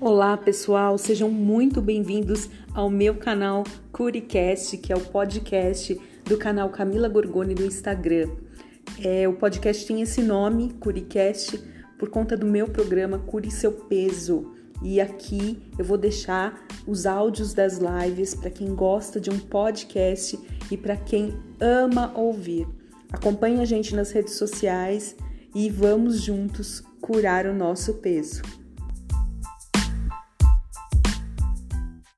Olá pessoal, sejam muito bem-vindos ao meu canal CuriCast, que é o podcast do canal Camila Gorgoni do Instagram. É, o podcast tem esse nome, CuriCast, por conta do meu programa Cure Seu Peso. E aqui eu vou deixar os áudios das lives para quem gosta de um podcast e para quem ama ouvir. Acompanhe a gente nas redes sociais e vamos juntos curar o nosso peso.